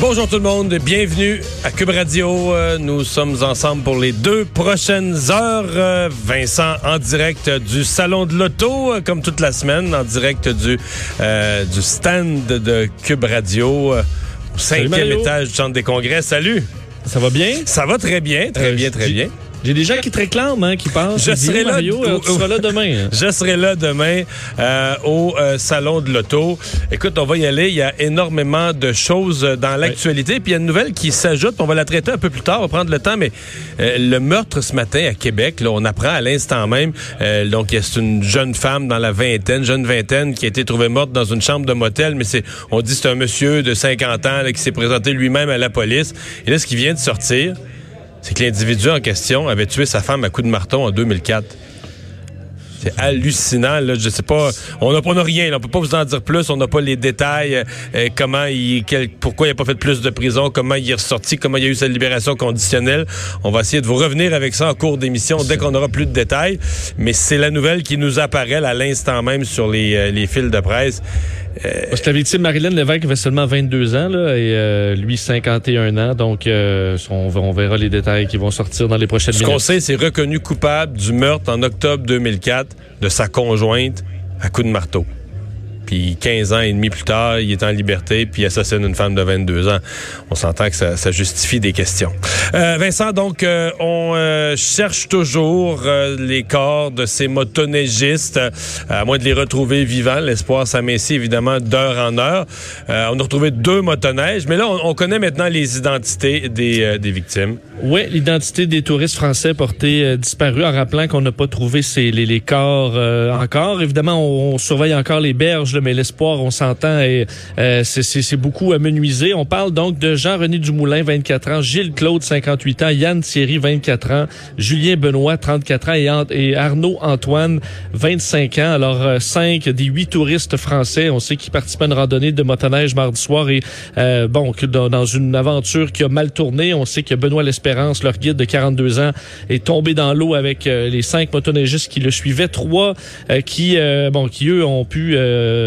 Bonjour tout le monde, bienvenue à Cube Radio. Euh, Nous sommes ensemble pour les deux prochaines heures. Euh, Vincent en direct du Salon de l'Auto, euh, comme toute la semaine, en direct du, euh, du stand de Cube Radio, au cinquième étage du Centre des Congrès. Salut! Ça va bien? Ça va très bien, très Euh, bien, très bien. J'ai des gens qui te réclament, hein, qui pensent. Je serai là- Mario, euh, tu seras là demain. hein. Je serai là demain euh, au euh, Salon de l'Auto. Écoute, on va y aller. Il y a énormément de choses dans l'actualité. Puis il y a une nouvelle qui s'ajoute. On va la traiter un peu plus tard. On va prendre le temps. Mais euh, le meurtre ce matin à Québec, là, on apprend à l'instant même. euh, donc, il y a- c'est une jeune femme dans la vingtaine, jeune vingtaine, qui a été trouvée morte dans une chambre de motel. Mais c'est, on dit que c'est un monsieur de 50 ans là, qui s'est présenté lui-même à la police. Et là, ce qui vient de sortir, c'est que l'individu en question avait tué sa femme à coups de marteau en 2004. C'est hallucinant. Là. Je sais pas. On n'a on rien. là. On peut pas vous en dire plus. On n'a pas les détails. euh, euh, comment il, quel- pourquoi il n'a pas fait plus de prison. Comment il est ressorti. Comment il y a eu sa libération conditionnelle. On va essayer de vous revenir avec ça en cours d'émission dès qu'on aura plus de détails. Mais c'est la nouvelle qui nous apparaît à l'instant même sur les, euh, les fils de presse. Parce que la victime Marilyn Lévesque avait seulement 22 ans, là, et euh, lui 51 ans. Donc, euh, on, on verra les détails qui vont sortir dans les prochaines Ce qu'on minutes. sait, c'est reconnu coupable du meurtre en octobre 2004 de sa conjointe à coups de marteau. Puis 15 ans et demi plus tard, il est en liberté puis il assassine une femme de 22 ans. On s'entend que ça, justifie des questions. Euh, Vincent, donc, euh, on euh, cherche toujours les corps de ces motoneigistes, à moins de les retrouver vivants. L'espoir s'amincit évidemment d'heure en heure. On a retrouvé deux motoneiges, mais là, on, on connaît maintenant les identités des, des victimes. Oui, l'identité des touristes français portés disparus, en rappelant qu'on n'a pas trouvé les, corps encore. Évidemment, on surveille encore les berges, mais l'espoir, on s'entend, et euh, c'est- beaucoup amenuisé. On parle donc de Jean-René Dumoulin, 24 ans, Gilles Claude, 58 ans, Yann Thierry, 24 ans, Julien Benoît, 34 ans, et, Arnaud Antoine, 25 ans. Alors, euh, cinq des huit touristes français, on sait qu'ils participaient à une randonnée de motoneige mardi soir, et euh, bon, dans, une aventure qui a mal tourné, on sait que Benoît L'Espérance, leur guide de 42 ans, est tombé dans l'eau avec euh, les cinq motoneigistes qui le suivaient, trois qui, bon, qui eux ont pu,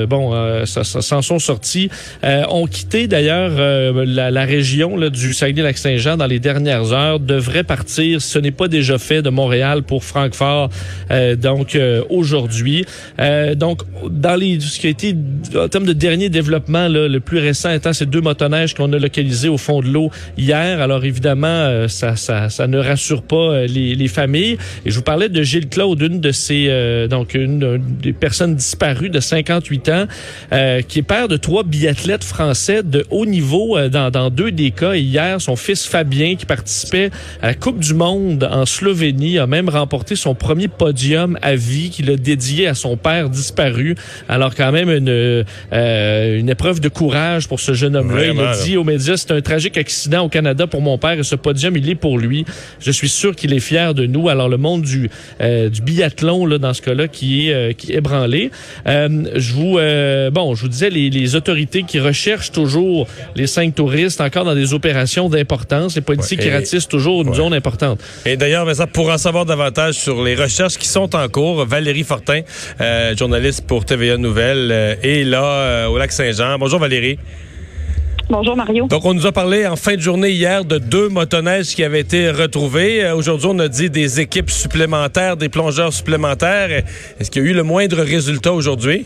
bon, euh, ça- ça- s'en sont sortis, euh, ont quitté d'ailleurs euh, la, la région là, du Saguenay-Lac-Saint-Jean dans les dernières heures, devraient partir, ce n'est pas déjà fait, de Montréal pour Francfort, euh, donc euh, aujourd'hui. Euh, donc, dans les, ce qui a été, en termes de dernier développement, là, le plus récent étant ces deux motoneiges qu'on a localisés au fond de l'eau hier. Alors évidemment, euh, ça, ça, ça ne rassure pas euh, les, les familles. Et je vous parlais de Gilles Claude, une de ces, euh, donc une, une des personnes disparues de 58 ans, euh, qui est père de trois biathlètes français de haut niveau euh, dans, dans deux des cas. Et hier, son fils Fabien, qui participait à la Coupe du Monde en Slovénie, a même remporté son premier podium à vie qu'il a dédié à son père disparu. Alors quand même une, euh, une épreuve de courage pour ce jeune homme-là. Il a dit aux médias, c'est un tragique accident au Canada pour mon père et ce podium, il est pour lui. Je suis sûr qu'il est fier de nous. Alors le monde du, euh, du biathlon, là, dans ce cas-là, qui est, euh, qui est ébranlé. Euh, je vous, euh, bon, je vous disais, les, les autorités qui recherchent toujours les cinq touristes encore dans des opérations d'importance. Les policiers Ouais, qui ratissent toujours une Ouais. zone importante. Et d'ailleurs, Vincent, pour en savoir davantage sur les recherches qui sont en cours, Valérie Fortin, euh, journaliste pour TVA Nouvelles, euh, est là euh, au lac Saint-Jean. Bonjour Valérie. Bonjour Mario. Donc, on nous a parlé en fin de journée hier de deux motoneiges qui avaient été retrouvés. Euh, Aujourd'hui, on a dit des équipes supplémentaires, des plongeurs supplémentaires. Est-ce qu'il y a eu le moindre résultat aujourd'hui?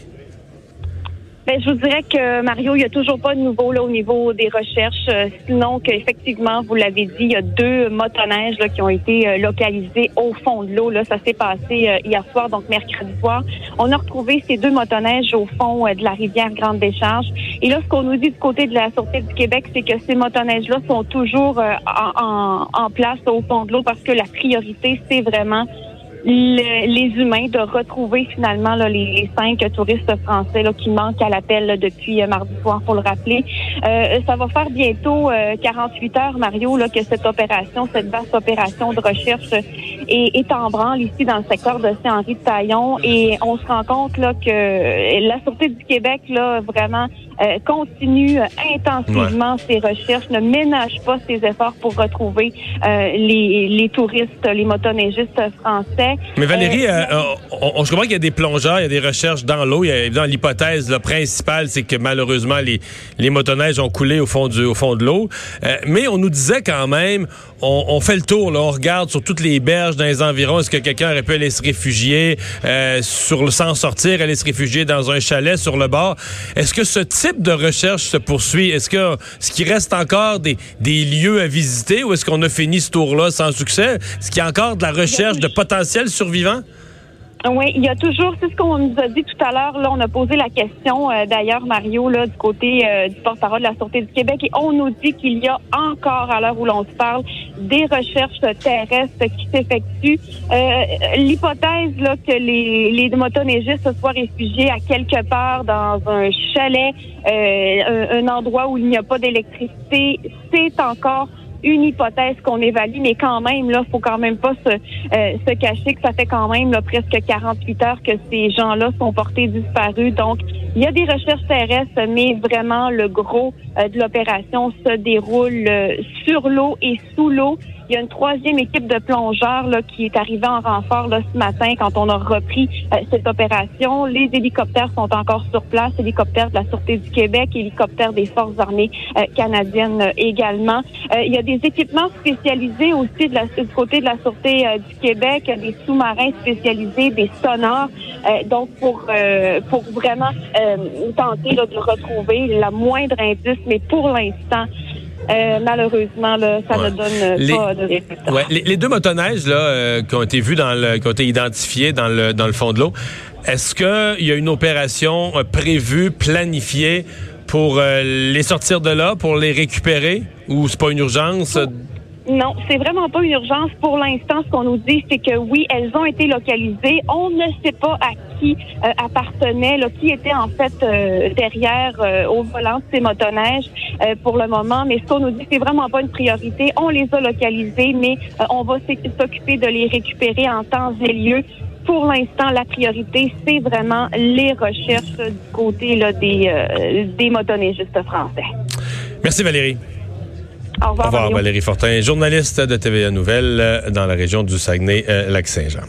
Ben, je vous dirais que Mario, il n'y a toujours pas de nouveau là, au niveau des recherches. Euh, sinon, qu'effectivement, vous l'avez dit, il y a deux motoneiges là, qui ont été euh, localisés au fond de l'eau. Là, ça s'est passé euh, hier soir, donc mercredi soir. On a retrouvé ces deux motoneiges au fond de la rivière Grande Décharge. Et là, ce qu'on nous dit du côté de la Sûreté du Québec, c'est que ces motoneiges-là sont toujours en, place au fond de l'eau parce que la priorité, c'est vraiment les humains de retrouver finalement là, les, cinq touristes français là, qui manquent à l'appel depuis euh, mardi soir, pour le rappeler. Euh, ça va faire bientôt 48 euh, heures, Mario, là, que cette opération, cette vaste opération de recherche est, est en branle ici dans le secteur de Saint-Henri de Taillon et on se rend compte là, que la Sûreté du Québec, là, vraiment euh, continue intensivement ses recherches, ne ménage pas ses efforts pour retrouver euh, les, les, touristes, les motoneigistes français. Mais Valérie, euh, on, je comprends qu'il y a des plongeurs, il y a des recherches dans l'eau. Évidemment l'hypothèse principale, c'est que malheureusement les, les motoneiges ont coulé au fond du au fond de l'eau. mais on nous disait quand même, on, on, fait le tour, là, on regarde sur toutes les berges dans les environs. Est-ce que quelqu'un aurait pu aller se réfugier sur le sans sortir, aller se réfugier dans un chalet sur le bord Est-ce que ce type de recherche se poursuit? Est-ce que ce qui reste encore des, des lieux à visiter ou est-ce qu'on a fini ce tour-là sans succès? Est-ce qu'il y a encore de la recherche de potentiels survivants? Oui, il y a toujours, c'est ce qu'on nous a dit tout à l'heure. Là, on a posé la question, euh, d'ailleurs, Mario, là, du côté euh, du porte-parole de la Sûreté du Québec, et on nous dit qu'il y a encore, à l'heure où l'on se parle, des recherches terrestres qui s'effectuent. Euh, l'hypothèse là que les, les motoneigistes se soient réfugiés à quelque part dans un chalet, un, un endroit où il n'y a pas d'électricité, c'est encore une hypothèse qu'on évalue, mais quand même, là, faut quand même pas se, euh, se cacher que ça fait quand même là, presque 48 heures que ces gens-là sont portés disparus. Donc, il y a des recherches terrestres, mais vraiment le gros euh, de l'opération se déroule euh, sur l'eau et sous l'eau. Il y a une troisième équipe de plongeurs là, qui est arrivée en renfort là, ce matin quand on a repris euh, cette opération. Les hélicoptères sont encore sur place, hélicoptères de la Sûreté du Québec, hélicoptères des Forces armées euh, canadiennes euh, également. il y a des équipements spécialisés aussi de la, du côté de la Sûreté du Québec, des sous-marins spécialisés, des sonars. donc, pour, pour vraiment tenter de retrouver la moindre indice, mais pour l'instant, euh, malheureusement, là, ça ne donne pas de résultats. Ouais. Les, deux motoneiges là, euh, qui ont été vus dans le, qui ont été identifiés dans le, dans le fond de l'eau, est-ce qu'il y a une opération euh, prévue, planifiée pour les sortir de là, pour les récupérer, ou c'est pas une urgence? Non, c'est vraiment pas une urgence. Pour l'instant, ce qu'on nous dit, c'est que oui, elles ont été localisées. On ne sait pas à qui euh, appartenait, qui était en fait euh, derrière euh, au volant de ces motoneiges pour le moment. Mais ce qu'on nous dit, c'est vraiment pas une priorité. On les a localisées, mais on va s'occuper de les récupérer en temps et lieu. Pour l'instant, la priorité, c'est vraiment les recherches du côté là, des, des motoneigistes français. Merci Valérie. Au revoir, Valérie Fortin, journaliste de TVA Nouvelles euh, dans la région du Saguenay-Lac-Saint-Jean.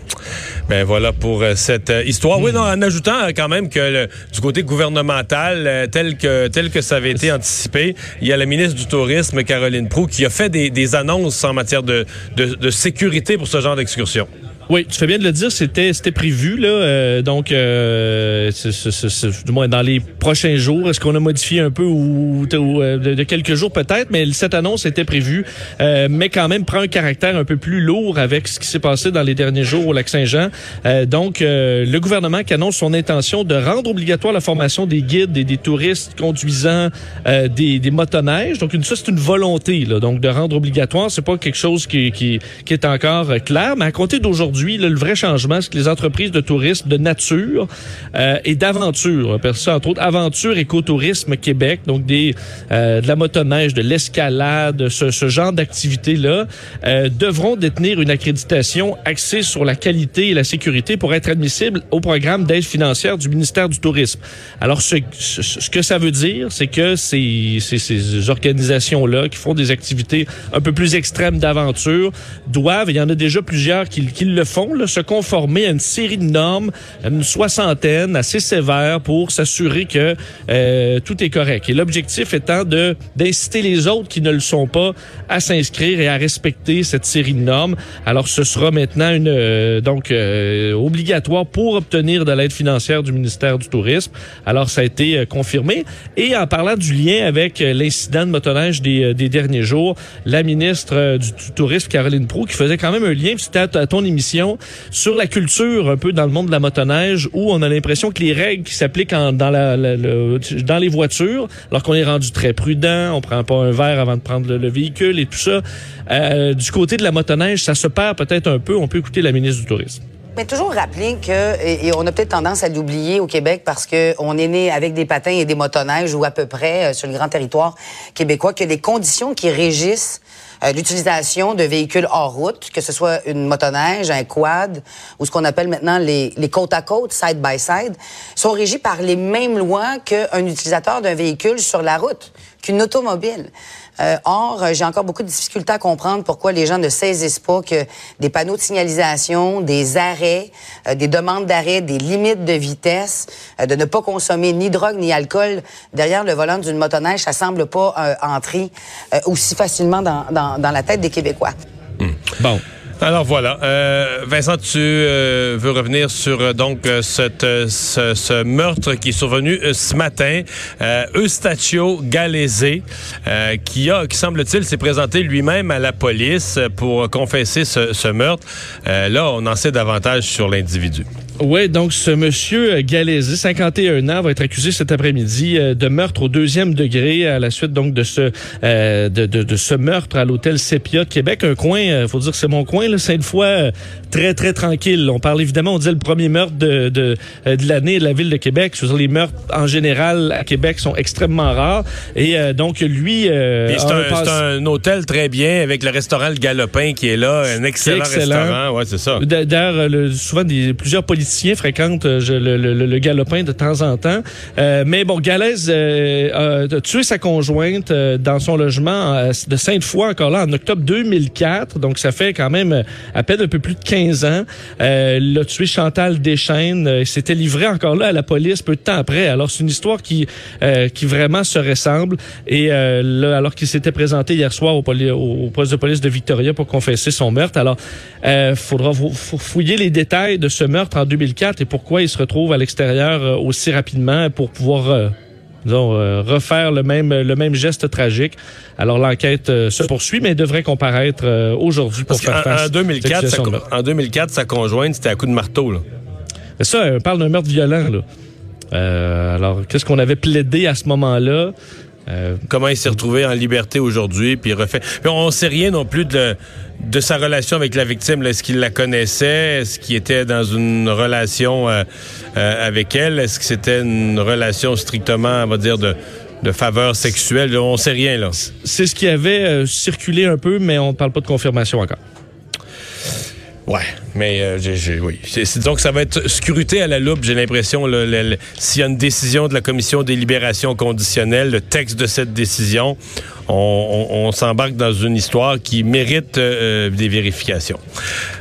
ben voilà pour euh, cette euh, histoire. Oui, non, en ajoutant quand même que du côté gouvernemental, tel que tel que ça avait été anticipé, il y a la ministre du Tourisme, Caroline Proux, qui a fait des, annonces en matière de, de sécurité pour ce genre d'excursion. Oui, tu fais bien de le dire, c'était c'était prévu là, euh, donc euh, du moins dans les prochains jours. Est-ce qu'on a modifié un peu ou, euh, de, quelques jours peut-être, mais cette annonce était prévue, euh, mais quand même prend un caractère un peu plus lourd avec ce qui s'est passé dans les derniers jours au Lac-Saint-Jean. donc le gouvernement qui annonce son intention de rendre obligatoire la formation des guides et des touristes conduisant des, des motoneiges. Donc une, ça c'est une volonté là, donc de rendre obligatoire. C'est pas quelque chose qui, qui, qui est encore clair, mais à compter d'aujourd'hui le vrai changement, c'est que les entreprises de tourisme de nature euh, et d'aventure, ça entre autres Aventure Écotourisme Québec, donc des euh, de la motoneige, de l'escalade, ce, ce genre d'activités-là, euh, devront détenir une accréditation axée sur la qualité et la sécurité pour être admissibles au programme d'aide financière du ministère du Tourisme. Alors, ce, ce, que ça veut dire, c'est que ces, ces, ces organisations-là qui font des activités un peu plus extrêmes d'aventure doivent, il y en a déjà plusieurs qui, qui le de se conformer à une série de normes, une soixantaine assez sévères pour s'assurer que euh, tout est correct. Et l'objectif étant de d'inciter les autres qui ne le sont pas à s'inscrire et à respecter cette série de normes. Alors, ce sera maintenant une euh, donc euh, obligatoire pour obtenir de l'aide financière du ministère du Tourisme. Alors, ça a été euh, confirmé. Et en parlant du lien avec euh, l'incident de motoneige des, des derniers jours, la ministre du, Tourisme, Caroline Proux, qui faisait quand même un lien, c'était à, à ton émission, sur la culture un peu dans le monde de la motoneige, où on a l'impression que les règles qui s'appliquent en- dans, les voitures, alors qu'on est rendu très prudent, on prend pas un verre avant de prendre le, le véhicule et tout ça, euh, du côté de la motoneige, ça se perd peut-être un peu. On peut écouter la ministre du Tourisme. Mais toujours rappeler que, et, on a peut-être tendance à l'oublier au Québec parce que on est né avec des patins et des motoneiges ou à peu près euh, sur le grand territoire québécois, que les conditions qui régissent euh, l'utilisation de véhicules hors route, que ce soit une motoneige, un quad ou ce qu'on appelle maintenant les, les côte à côte, side by side, sont régies par les mêmes lois qu'un utilisateur d'un véhicule sur la route, qu'une automobile. Euh, or, euh, j'ai encore beaucoup de difficultés à comprendre pourquoi les gens ne saisissent pas que des panneaux de signalisation, des arrêts, euh, des demandes d'arrêt, des limites de vitesse, euh, de ne pas consommer ni drogue ni alcool derrière le volant d'une motoneige, ça semble pas entrer aussi facilement dans, dans, dans la tête des Québécois. Alors voilà, euh, Vincent, tu euh, veux revenir sur euh, donc ce, meurtre qui est survenu ce matin, euh, Eustachio Galese, qui a, qui semble-t-il, s'est présenté lui-même à la police pour confesser ce, ce meurtre. Là, on en sait davantage sur l'individu. Oui, donc ce monsieur euh, Galési, 51 ans, va être accusé cet après-midi euh, de meurtre au deuxième degré à la suite donc de ce euh, de, de, de ce meurtre à l'hôtel Sepia de Québec, un coin, euh, faut dire que c'est mon coin, là, Sainte-Foy, euh, très très tranquille. On parle évidemment, on disait le premier meurtre de de, de l'année de la ville de Québec. Je veux dire, les meurtres en général à Québec sont extrêmement rares et euh, donc lui, euh, c'est un, c'est un hôtel très bien avec le restaurant Le Galopin qui est là, un excellent, excellent. restaurant. Ouais, c'est ça. D'a- D'ailleurs, le- souvent des, plusieurs politiciens fréquentent euh, le, galopin de temps en temps. Euh, mais bon, Galaise euh, a tué sa conjointe euh, dans son logement euh, de Sainte-Foy, encore là, en octobre 2004. Donc, ça fait quand même à peine un peu plus de 15 ans. Euh, il a tué Chantal Deschaines. Il s'était livré encore là à la police peu de temps après. Alors, c'est une histoire qui, qui vraiment se ressemble. Et là, alors qu'il s'était présenté hier soir au, poste de police de Victoria pour confesser son meurtre. Alors, euh, faudra fou- fou- fouiller les détails de ce meurtre en 2004 et pourquoi il se retrouve à l'extérieur euh, aussi rapidement pour pouvoir euh, disons, euh, refaire le même le même geste tragique. Alors l'enquête euh, se poursuit, mais devrait comparaître euh, aujourd'hui pour faire qu'en face en 2004, à cette sa, en 2004, sa conjointe, c'était à coup de marteau. Là. Mais ça, on parle d'un meurtre violent. Là. Alors, qu'est-ce qu'on avait plaidé à ce moment-là? Euh, comment il s'est retrouvé en liberté aujourd'hui, puis il refait. Puis on sait rien non plus de, de sa relation avec la victime. Est-ce qu'il la connaissait? Est-ce qu'il était dans une relation euh, euh, avec elle? Est-ce que c'était une relation strictement, on va dire, de, de faveur sexuelle? On sait rien, là. c'est ce qui avait circulé un peu, mais on ne parle pas de confirmation encore. Ouais, mais euh, j'ai, j'ai- oui. C'est, c'est- disons que ça va être scruté à la loupe, j'ai l'impression, s'il y a une décision de la commission des libérations conditionnelles, le texte de cette décision, on, on- on s'embarque dans une histoire qui mérite euh, des vérifications.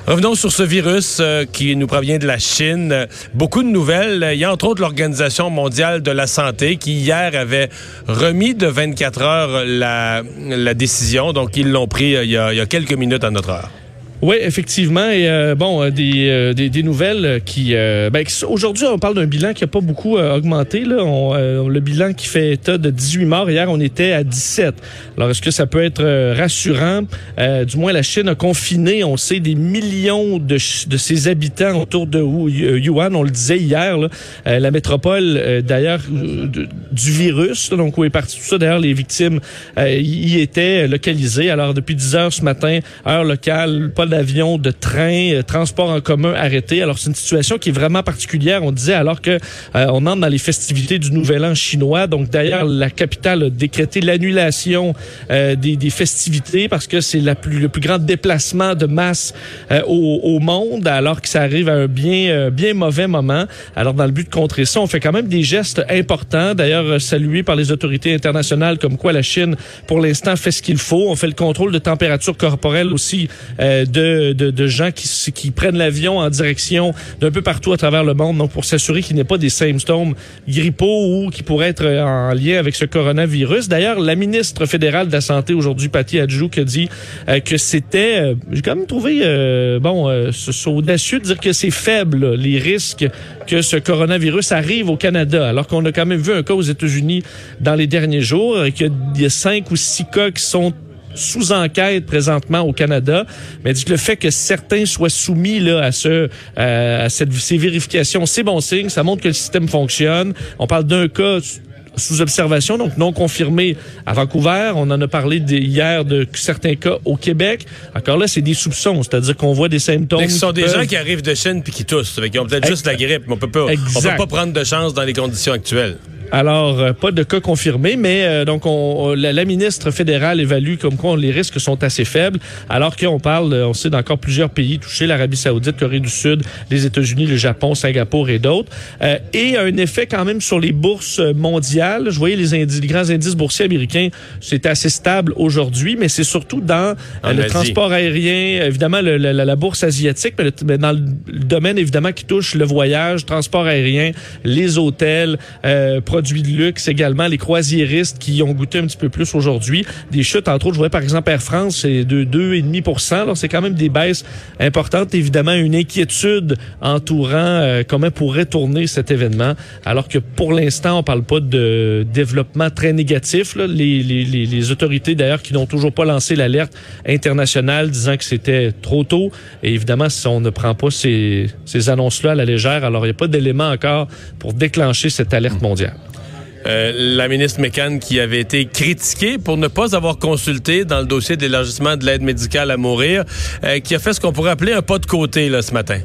Revenons sur ce virus euh, qui nous provient de la Chine. Euh, Beaucoup de nouvelles. Il y a entre autres l'Organisation mondiale de la santé qui hier avait remis de 24 heures la, la décision. Donc ils l'ont pris euh, il y, a, il y a quelques minutes à notre heure. Oui, effectivement. Et euh, bon, euh, des, euh, des, des nouvelles qui... euh, ben, Aujourd'hui, on parle d'un bilan qui a pas beaucoup euh, augmenté. Là. On, euh, le bilan qui fait état de 18 morts. Hier, on était à 17. Alors, est-ce que ça peut être rassurant? Du moins, la Chine a confiné, on sait, des millions de, de ses habitants autour de Wu- Yuan. On le disait hier, là. La métropole, d'ailleurs, du virus, donc où est parti tout ça. D'ailleurs, les victimes y étaient localisées. Alors, depuis 10 heures ce matin, heure locale, pas d'avion, de train, euh, transport en commun arrêté. Alors, c'est une situation qui est vraiment particulière. On disait alors que euh, on entre dans les festivités du Nouvel An chinois. Donc, d'ailleurs, la capitale a décrété l'annulation euh, des, des festivités parce que c'est la plus, le plus grand déplacement de masse euh, au, au monde, alors que ça arrive à un bien, euh, bien mauvais moment. Alors, dans le but de contrer ça, on fait quand même des gestes importants. D'ailleurs, euh, salués par les autorités internationales, comme quoi la Chine, pour l'instant, fait ce qu'il faut. On fait le contrôle de température corporelle aussi de de, de, de gens qui, qui prennent l'avion en direction d'un peu partout à travers le monde, donc pour s'assurer qu'il n'y ait pas des symptômes grippaux ou qui pourraient être en lien avec ce coronavirus. D'ailleurs, la ministre fédérale de la Santé aujourd'hui, Patty Adjouk, a dit euh, que c'était, euh, j'ai quand même trouvé, euh, bon, euh, ce- c'est audacieux de dire que c'est faible, les risques que ce coronavirus arrive au Canada, alors qu'on a quand même vu un cas aux États-Unis dans les derniers jours, et qu'il y a cinq ou six cas qui sont sous enquête présentement au Canada, mais dit que le fait que certains soient soumis là à ce euh, à cette, ces vérifications, c'est bon signe, ça montre que le système fonctionne. On parle d'un cas sous observation, donc non confirmé à Vancouver. On en a parlé hier de certains cas au Québec. Encore là, c'est des soupçons, c'est-à-dire qu'on voit des symptômes. Ce sont des peuvent- gens qui arrivent de Chine puis qui toussent. Qu'ils ont peut-être juste la grippe, mais on peut pas, on peut pas prendre de chance dans les conditions actuelles. Alors, euh, pas de cas confirmés, mais euh, donc on, la, la ministre fédérale évalue comme quoi les risques sont assez faibles, alors qu'on parle, on sait, d'encore plusieurs pays touchés, l'Arabie saoudite, Corée du Sud, les États-Unis, le Japon, Singapour et d'autres, euh, et un effet quand même sur les bourses mondiales. Je voyais les, indi- les grands indices boursiers américains, c'est assez stable aujourd'hui, mais c'est surtout dans euh, le Asie. transport aérien, évidemment le- le- la, la bourse asiatique, mais, le- mais dans le domaine évidemment qui touche le voyage, transport aérien, les hôtels, euh, produits de luxe également, les croisiéristes qui ont goûté un petit peu plus aujourd'hui. Des chutes, entre autres, je voyais par exemple Air France, c'est de 2,5 Alors c'est quand même des baisses importantes. Évidemment, une inquiétude entourant euh, comment pourrait tourner cet événement, alors que pour l'instant, on parle pas de développement très négatif. là. Les, les, les, autorités, d'ailleurs, qui n'ont toujours pas lancé l'alerte internationale disant que c'était trop tôt. Et évidemment, si on ne prend pas ces, ces annonces-là à la légère, alors il n'y a pas d'élément encore pour déclencher cette alerte mondiale. Euh, la ministre McCann qui avait été critiquée pour ne pas avoir consulté dans le dossier d'élargissement de l'aide médicale à mourir, euh, qui a fait ce qu'on pourrait appeler un pas de côté là, ce matin.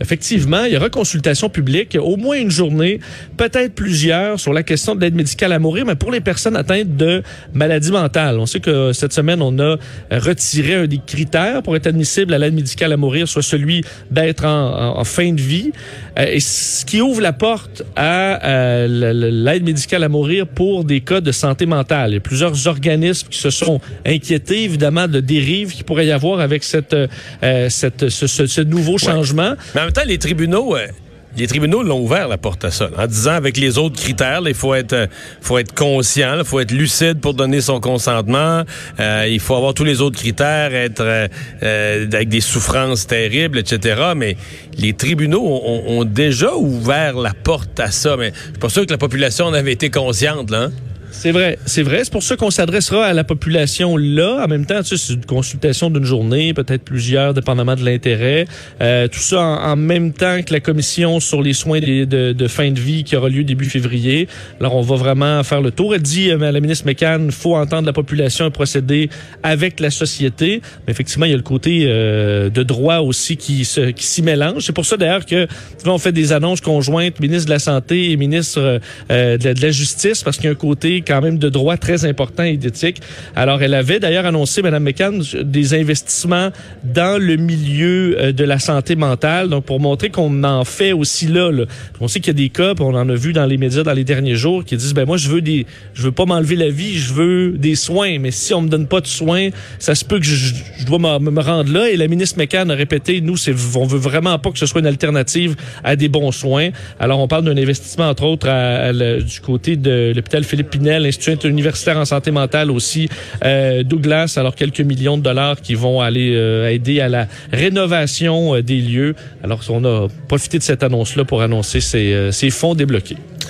Effectivement, il y aura consultation publique, au moins une journée, peut-être plusieurs, sur la question de l'aide médicale à mourir, mais pour les personnes atteintes de maladies mentales. On sait que cette semaine, on a retiré un des critères pour être admissible à l'aide médicale à mourir, soit celui d'être en, fin de vie, euh, et ce qui ouvre la porte à euh, l'aide médicale à mourir pour des cas de santé mentale. Il y a plusieurs organismes qui se sont inquiétés, évidemment, de dérives qu'il pourrait y avoir avec cette, euh, cette, ce, ce- ce nouveau changement. Mais en même temps, les tribunaux, euh, les tribunaux l'ont ouvert la porte à ça, en disant avec les autres critères, il faut être, euh, faut être conscient, il faut être lucide pour donner son consentement, euh, il faut avoir tous les autres critères, être euh, avec des souffrances terribles, etc. Mais les tribunaux ont déjà ouvert la porte à ça, mais je suis pas sûr que la population en avait été consciente, là. hein? C'est vrai, c'est vrai. C'est pour ça qu'on s'adressera à la population là. En même temps, tu sais, c'est une consultation d'une journée, peut-être plusieurs, dépendamment de l'intérêt. Euh, tout ça en, en même temps que la commission sur les soins des- de, de fin de vie qui aura lieu début février. Alors, on va vraiment faire le tour. Elle dit, euh, la ministre McCann, faut entendre la population et procéder avec la société. Mais effectivement, il y a le côté euh, de droit aussi qui se, qui s'y mélange. C'est pour ça d'ailleurs que on fait des annonces conjointes, ministre de la Santé et ministre euh, de, la- de la Justice, parce qu'il y a un côté quand même de droit très important et d'éthique. Alors, elle avait d'ailleurs annoncé, Mme McCann, des investissements dans le milieu euh, de la santé mentale, donc pour montrer qu'on en fait aussi là. On sait qu'il y a des cas, on en a vu dans les médias dans les derniers jours, qui disent, ben moi, je veux des, je veux pas m'enlever la vie, je veux des soins, mais si on me donne pas de soins, ça se peut que je, je dois me, rendre là. Et la ministre McCann a répété, nous, c'est, on veut vraiment pas que ce soit une alternative à des bons soins. Alors, on parle d'un investissement, entre autres, du côté de l'hôpital Philippe Pinel, l'Institut universitaire en santé mentale aussi, euh, Douglas. Alors, quelques millions de dollars qui vont aller euh, aider à la rénovation euh, des lieux. Alors, on a profité de cette annonce-là pour annoncer ces fonds débloqués.